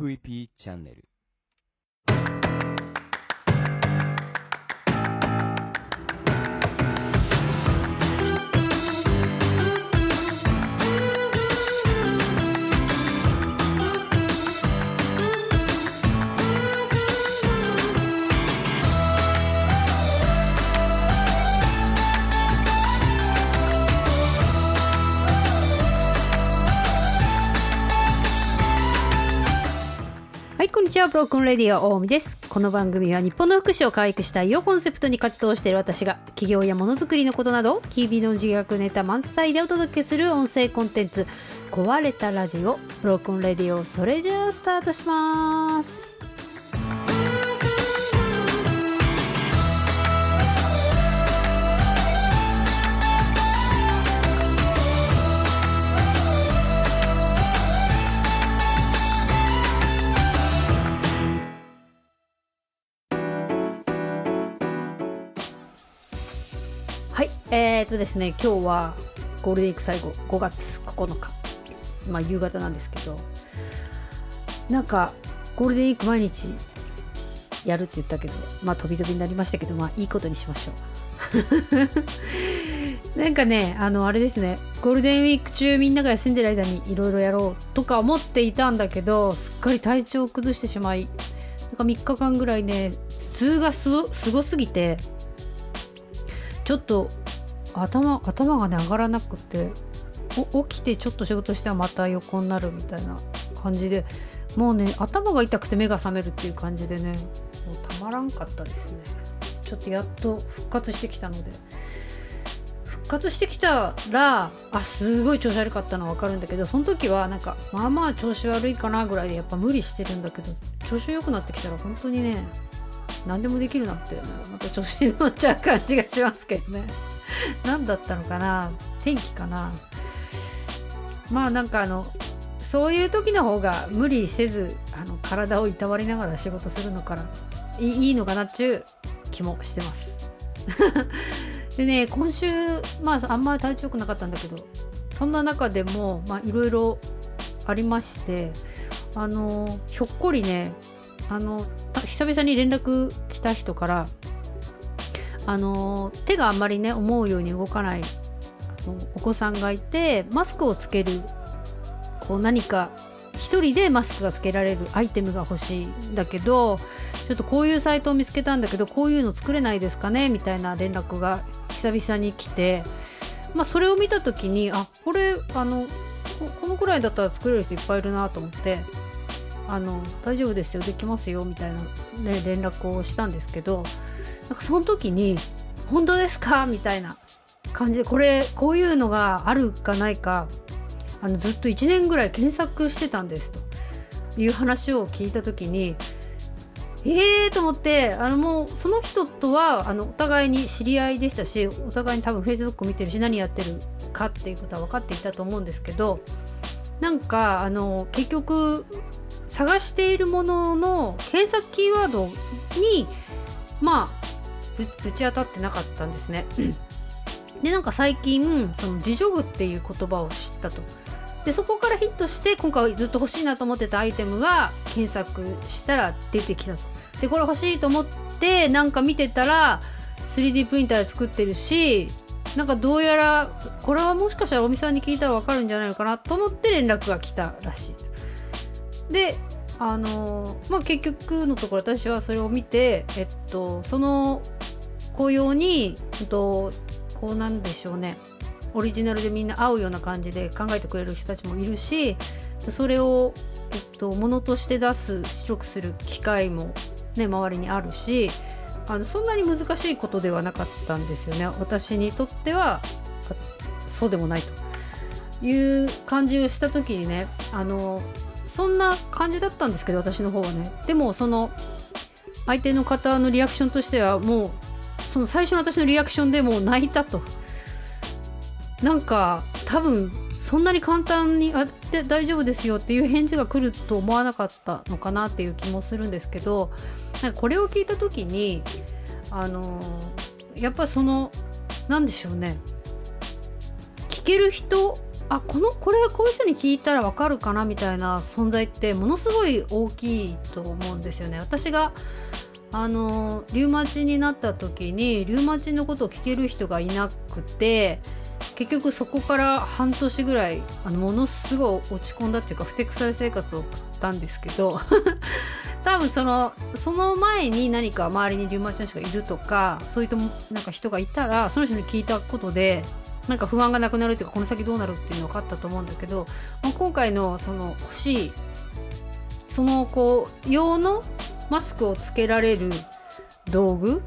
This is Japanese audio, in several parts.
MVP チャンネル。こんにちは。ブロークンレディオ大海です。この番組は日本の福祉を可愛くしたいをコンセプトに活動している私が企業やものづくりのことなど、日々の自虐ネタ満載でお届けする音声コンテンツ、壊れたラジオ、ブロークンレディオ、それじゃあスタートします。えーとですね、今日はゴールデンウィーク最後、5月9日、まあ夕方なんですけど、なんかゴールデンウィーク毎日やるって言ったけど、まあ飛び飛びになりましたけど、まあいいことにしましょう。なんかね、あの、あれですね、ゴールデンウィーク中みんなが休んでる間にいろいろやろうとか思っていたんだけど、すっかり体調を崩してしまい、なんか3日間ぐらいね、頭痛がすごすぎて、ちょっと頭頭がね上がらなくて起きてちょっと仕事してはまた横になるみたいな感じでもうね頭が痛くて目が覚めるっていう感じでねもうたまらんかったですね。ちょっとやっと復活してきたので。復活してきたらあすごい調子悪かったのは分かるんだけどその時はなんかまあまあ調子悪いかなぐらいでやっぱ無理してるんだけど調子良くなってきたら本当にね何でもできるなって、ね、また調子に乗っちゃう感じがしますけどね。何だったのかな？天気かな？まあなんかあのそういう時の方が無理せずあの体をいたわりながら仕事するのからいいのかなっちゅう気もしてます。でね今週まああんまり体調良くなかったんだけどそんな中でもいろいろありましてあのひょっこりねあの久々に連絡来た人からあの手があんまりね思うように動かないお子さんがいてマスクをつけるこう何か一人でマスクがつけられるアイテムが欲しいんだけどちょっとこういうサイトを見つけたんだけどこういうの作れないですかねみたいな連絡が久々に来て、まあ、それを見た時にあこれあのここのくらいだったら作れる人いっぱいいるなと思ってあの大丈夫ですよできますよみたいな、ね、連絡をしたんですけどなんかその時に「本当ですか?」みたいな感じでこれこういうのがあるかないかあのずっと1年ぐらい検索してたんですという話を聞いた時にえーと思ってあのもうその人とはあのお互いに知り合いでしたしお互いに多分 Facebook 見てるし何やってるかっていうことは分かっていたと思うんですけどなんかあの結局探しているものの検索キーワードにまあぶぶち当たってなかったんですね。でなんか最近その自助具っていう言葉を知ったと。でそこからヒットして今回ずっと欲しいなと思ってたアイテムが検索したら出てきたと。でこれ欲しいと思ってなんか見てたら 3D プリンターで作ってるしなんかどうやらこれはもしかしたらお店さんに聞いたら分かるんじゃないのかなと思って連絡が来たらしいと。であのまあ結局のところ私はそれを見てえっとその雇用に、えっと、こうなんでしょうね。オリジナルでみんな合うような感じで考えてくれる人たちもいるしそれを、えっと、ものとして出す出力する機会も、ね、周りにあるしあのそんなに難しいことではなかったんですよね。私にとってはそうでもないという感じをした時にねあのそんな感じだったんですけど私の方はね。でもその相手の方のリアクションとしてはもうその最初の私のリアクションでもう泣いたとなんか多分そんなに簡単に「あで大丈夫ですよ」っていう返事が来ると思わなかったのかなっていう気もするんですけどなんかこれを聞いた時にあのやっぱその何でしょうね聞ける人あこのこれこういう人に聞いたらわかるかなみたいな存在ってものすごい大きいと思うんですよね。私があのリウマチになった時にリウマチのことを聞ける人がいなくて結局そこから半年ぐらいあのものすごい落ち込んだっていうかふてくさい生活を送ったんですけど 多分そのその前に何か周りにリウマチの人がいるとかそういうなんか人がいたらその人に聞いたことでなんか不安がなくなるっていうかこの先どうなるっていうの分かったと思うんだけど、まあ、今回のその欲しいそのこう用のマスクをつけられる道具？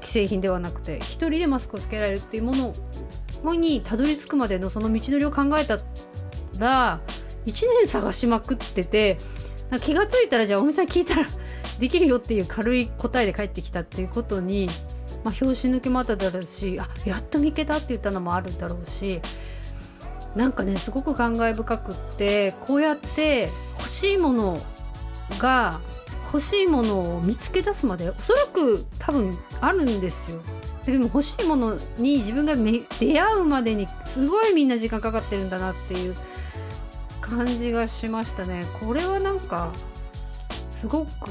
既製品ではなくて1人でマスクをつけられるっていうものにたどり着くまでのその道のりを考えたら1年探しまくってて気が付いたらじゃあお店さん聞いたらできるよっていう軽い答えで返ってきたっていうことに、まあ、拍子抜けもあっただろうしあやっと見っけたって言ったのもあるだろうしなんかねすごく感慨深くってこうやって欲しいものが欲しいものを見つけ出すまでおそらく多分あるんですよ。でも欲しいものに自分が出会うまでにすごいみんな時間かかってるんだなっていう感じがしましたね。これはなんかすごく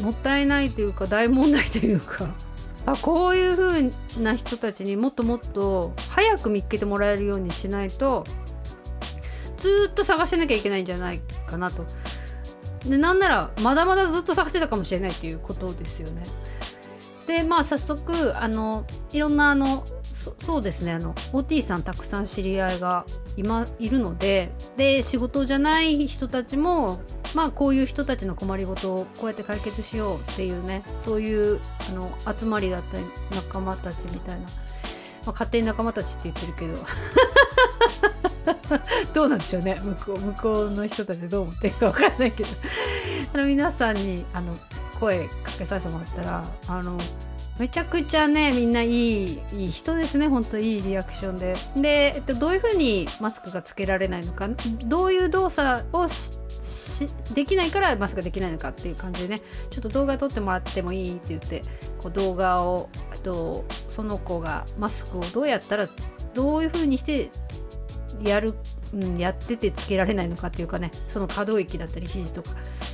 もったいないというか大問題というか あこういう風な人たちにもっともっと早く見つけてもらえるようにしないとずっと探してなきゃいけないんじゃないかなとでなんならまだまだずっと探してたかもしれないっていうことですよね。でまあ早速あのいろんなあのそうですねあの OT さんたくさん知り合いが今いるのでで仕事じゃない人たちもまあこういう人たちの困りごとをこうやって解決しようっていうねそういうあの集まりだったり仲間たちみたいな、まあ、勝手に仲間たちって言ってるけどどうなんでしょうね。向こう向こうの人たちどう思ってるか分かんないけど。あの皆さんにあの声かけさせてもらったらあのめちゃくちゃねみんないいいい人ですね。本当いいリアクションで。で、えっと、どういうふうにマスクがつけられないのか。どういう動作をしできないからマスクができないのかっていう感じでね。ちょっと動画撮ってもらってもいいって言ってこう動画をとその子がマスクをどうやったらどういうふうにしてやる、うん、やっててつけられないのかっていうかねその可動域だったり指示とか。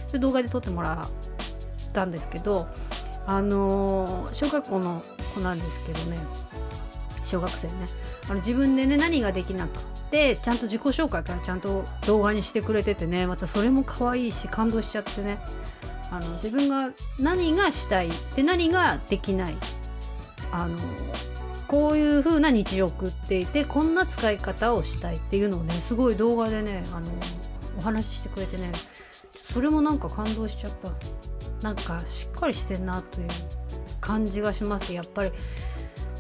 そ動画で撮ってもらったんですけどあのー、小学校の子なんですけどね。小学生ね。あの自分でね何ができなくてちゃんと自己紹介からちゃんと動画にしてくれててねまたそれも可愛いし感動しちゃってね。あの自分が何がしたいで何ができないあのこういう風な日常を送っていてこんな使い方をしたいっていうのをねすごい動画でねあのお話ししてくれてねそれもなんか感動しちゃったなんかしっかりしてんなという感じがしますやっぱり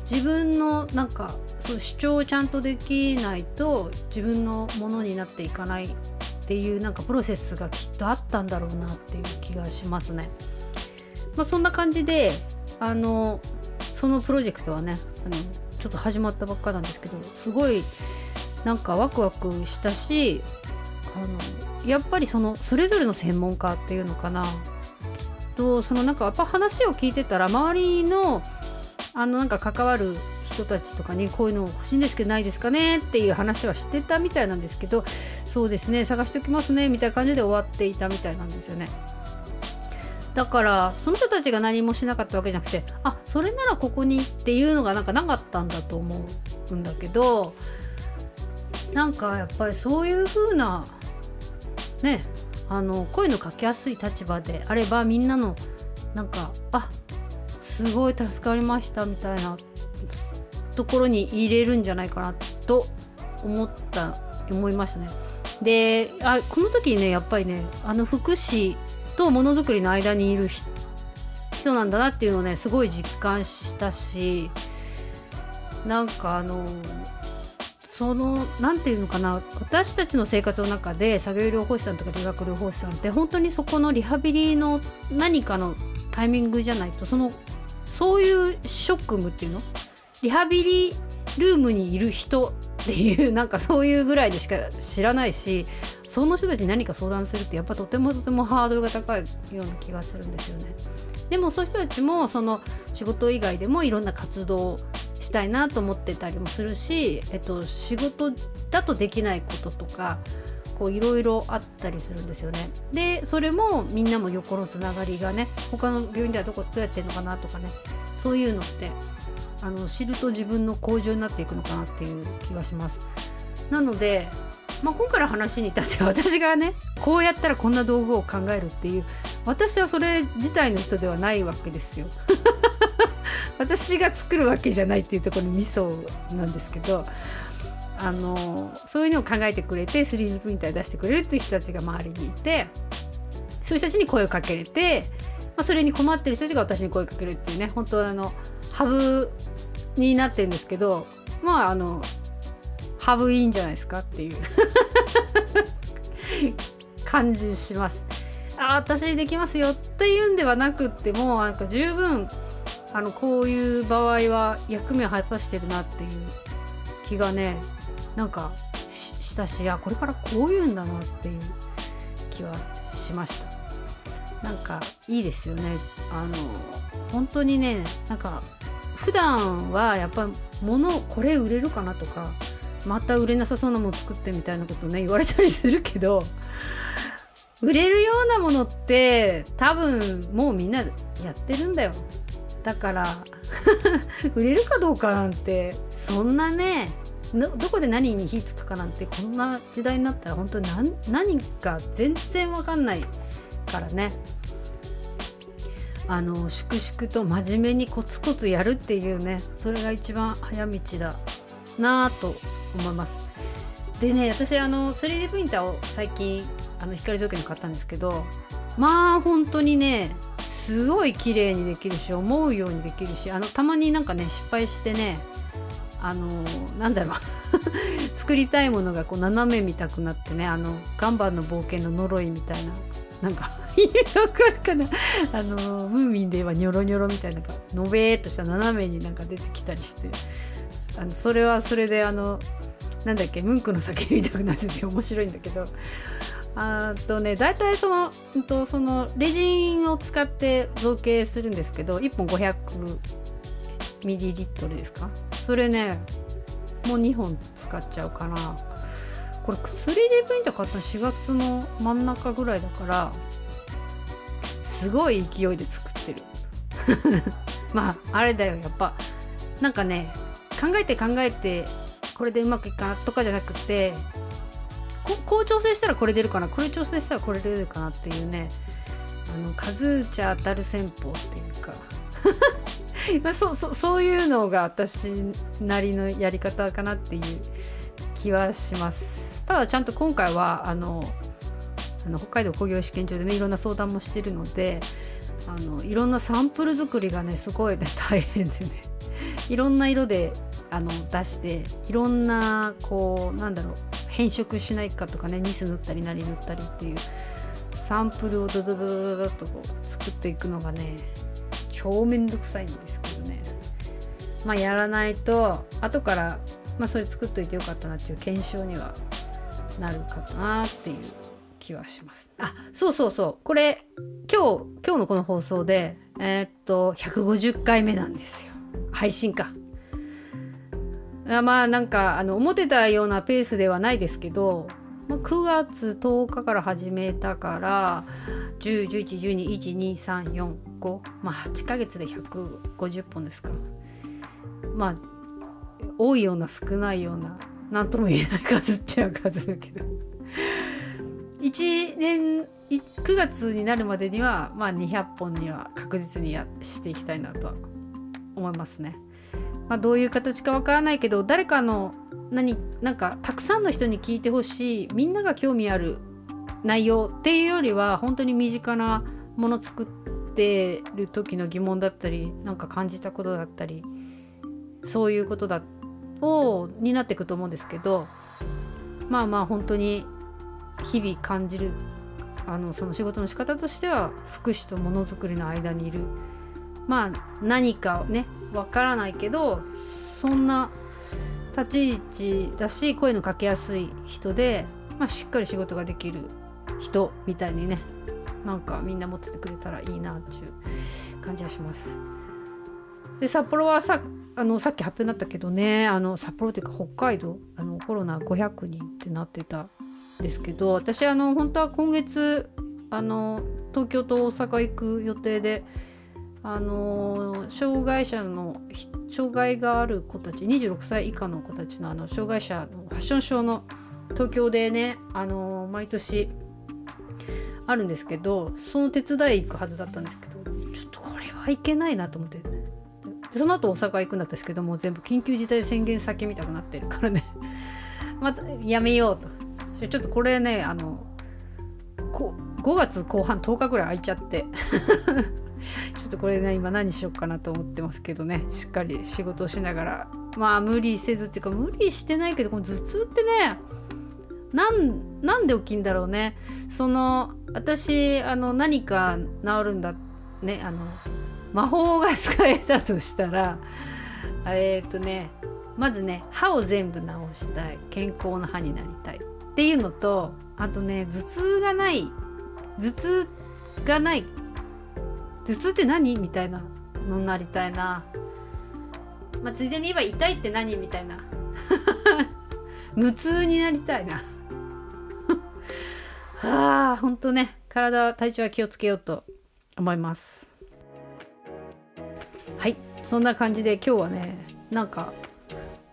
自分のなんかそう主張をちゃんとできないと自分のものになっていかないっていうなんかプロセスがきっとあったんだろうなっていう気がしますね。まあ、そんな感じであのそのプロジェクトはねあのちょっと始まったばっかなんですけどすごいなんかワクワクしたしあのやっぱりそのそれぞれの専門家っていうのかなきっとそのなんかやっぱ話を聞いてたら周りのあのなんか関わる人たちとかにこういうの欲しいんですけどないですかねっていう話はしてたみたいなんですけどそうですね探しておきますねみたいな感じで終わっていたみたいなんですよね。だからその人たちが何もしなかったわけじゃなくてあそれならここにっていうのがなんかなかったんだと思うんだけどなんかやっぱりそういう風なねあの声のかけやすい立場であればみんなのなんかあすごい助かりましたみたいなところに入れるんじゃないかなと思った思いましたね。であこの時ねやっぱりねあの福祉とものづくりの間にいる人なんだなっていうのをねすごい実感したしなんかあのその何て言うのかな私たちの生活の中で作業療法士さんとか理学療法士さんって本当にそこのリハビリの何かのタイミングじゃないとそのそういう職務っていうの？リハビリルームにいる人っていうなんかそういうぐらいでしか知らないしその人たちに何か相談するってやっぱとてもとてもハードルが高いような気がするんですよね。でもそういう人たちもその仕事以外でもいろんな活動したいなと思ってたりもするし、えっと、仕事だとできないこととかこういろいろあったりするんですよね。でそれもみんなも横のつながりがね他の病院ではどこどうやってるのかなとかねそういうのってあの知ると自分の向上になっていくのかなっていう気がします。なので、まあ、今回の話に至って私がね こうやったらこんな道具を考えるっていう私はそれ自体の人ではないわけですよ。私が作るわけじゃないっていうところにミソなんですけどあのそういうのを考えてくれて 3D プリンター出してくれるっていう人たちが周りにいてそういう人たちに声をかけれて、まあ、それに困ってる人たちが私に声をかけるっていうね本当あのハブになってるんですけどまああのハブいいんじゃないですかっていう。感じします。あ私できますよっていうんではなくってもなんか十分あのこういう場合は役目を果たしてるなっていう気がねなんかしたしあこれからこういうんだなっていう気はしました。なんかいいですよね。あの本当にねなんか普段はやっぱ物これ売れるかなとかまた売れなさそうなもの作ってみたいなことね言われたりするけど売れるようなものって多分もうみんなやってるんだよ。だから 売れるかどうかなんてそんなねどこで何に火つくかなんてこんな時代になったら本当に何何か全然わかんないからね。あの粛々と真面目にコツコツやるっていうねそれが一番早道だなぁと思います。でね私あの 3D プリンターを最近あの光造形に買ったんですけどまあ本当にねすごい綺麗にできるし思うようにできるしあのたまになんかね失敗してねあのなんだろう。作りたいものがこう斜め見たくなってねあのガンバンの冒険の呪いみたいななんかわかるかな。あのムーミンで言えばニョロニョロみたいなのべーっとした斜めになんか出てきたりして。あのそれはそれであのなんだっけムンクの酒みたくなってて 面白いんだけど。あとね大体その,、と、そのレジンを使って造形するんですけど1本500ミリリットルですか？それねもう2本使っちゃうかなこれ 3D プリンター買ったの4月の真ん中ぐらいだからすごい勢いで作ってる。まああれだよ。やっぱなんかね考えて考えてこれでうまくいくかなとかじゃなくてこう調整したらこれ出るかな。これ調整したらこれ出るかなっていうねあの数打ち当たる戦法っていうか。そそそういうのが私なりのやり方かなっていう気はします。ただちゃんと今回はあのあの北海道工業試験場でねいろんな相談もしてるのであのいろんなサンプル作りがねすごいね 大変でね。いろんな色であの出していろんなこうなんだろう変色しないかとかねニス塗ったり何塗ったりっていうサンプルをドドドドドとこう作っていくのがね超めんどくさいんですけどね。まあやらないと後からまあそれ作っといてよかったなっていう検証にはなるかなっていう気はします。あそうそうそう。これ今日今日のこの放送でえー、っと150回目なんですよ。配信か。あまあなんかあの思ってたようなペースではないですけど、ま、9月10日から始めたから10111212345まあ8ヶ月で150本ですか。まあ多いような少ないような何とも言えない数っちゃう数だけど。1年9月になるまでにはまあ200本には確実にやしていきたいなとは思いますね。まあ、どういう形かわからないけど誰かの何なんかたくさんの人に聞いてほしいみんなが興味ある内容っていうよりは本当に身近なもの作ってる時の疑問だったりなんか感じたことだったりそういうことだをになっていくと思うんですけどまあまあ本当に日々感じるあのその仕事の仕方としては福祉とものづくりの間にいるまあ何かねわからないけどそんな立ち位置だし声のかけやすい人で、まあ、しっかり仕事ができる人みたいにねなんかみんな持っててくれたらいいなっていう感じがします。で札幌はさあのさっき発表になったけどねあの札幌というか北海道あのコロナ500人ってなってたですけど私あの本当は今月あの東京と大阪行く予定であの障害者の障害がある子たち26歳以下の子たちのあの障害者のファッションショーの東京でねあの毎年あるんですけどその手伝い行くはずだったんですけどちょっとこれはいけないなと思って。その後大阪行くんだったんですけども全部緊急事態宣言先みたくなってるからね。またやめようと。ちょっとこれねあのこ5月後半10日ぐらい空いちゃって。ちょっとこれね今何しようかなと思ってますけどね。しっかり仕事をしながら。まあ無理せずっていうか無理してないけどこの頭痛ってねなんなんで起きんだろうね。その私あの何か治るんだねあの魔法が使えたとしたらえっ、ー、とねまずね歯を全部治したい。健康な歯になりたい。っていうのとあとね頭痛がない頭痛がない頭痛って何？みたいなのになりたいな。まあ、ついでに言えば痛いって何？みたいな。無痛になりたいな。はあ、ほんとね、体、体調は気をつけようと思います。はい、そんな感じで今日はね、なんか、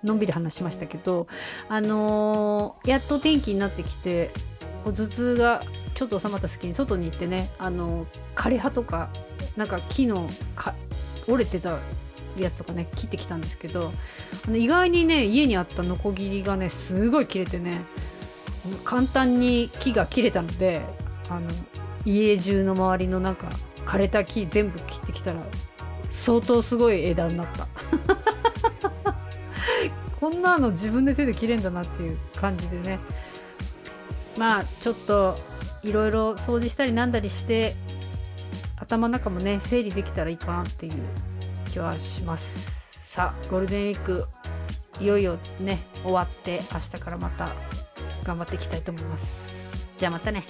のんびり話しましたけど、あのー、やっと天気になってきて、こう頭痛がちょっと収まった隙に外に行ってね、あのー、枯葉とかなんか木のか折れてたやつとかね切ってきたんですけどあの意外にね家にあったノコギリがねすごい切れてね簡単に木が切れたのであの家中の周りのなんか枯れた木全部切ってきたら相当すごい枝になった。こんなの自分で手で切れんだなっていう感じでね。まあちょっといろいろ掃除したりなんだりして頭の中もね整理できたらいいかなっていう気はします。さあゴールデンウィークいよいよね終わって明日からまた頑張っていきたいと思います。じゃあまたね。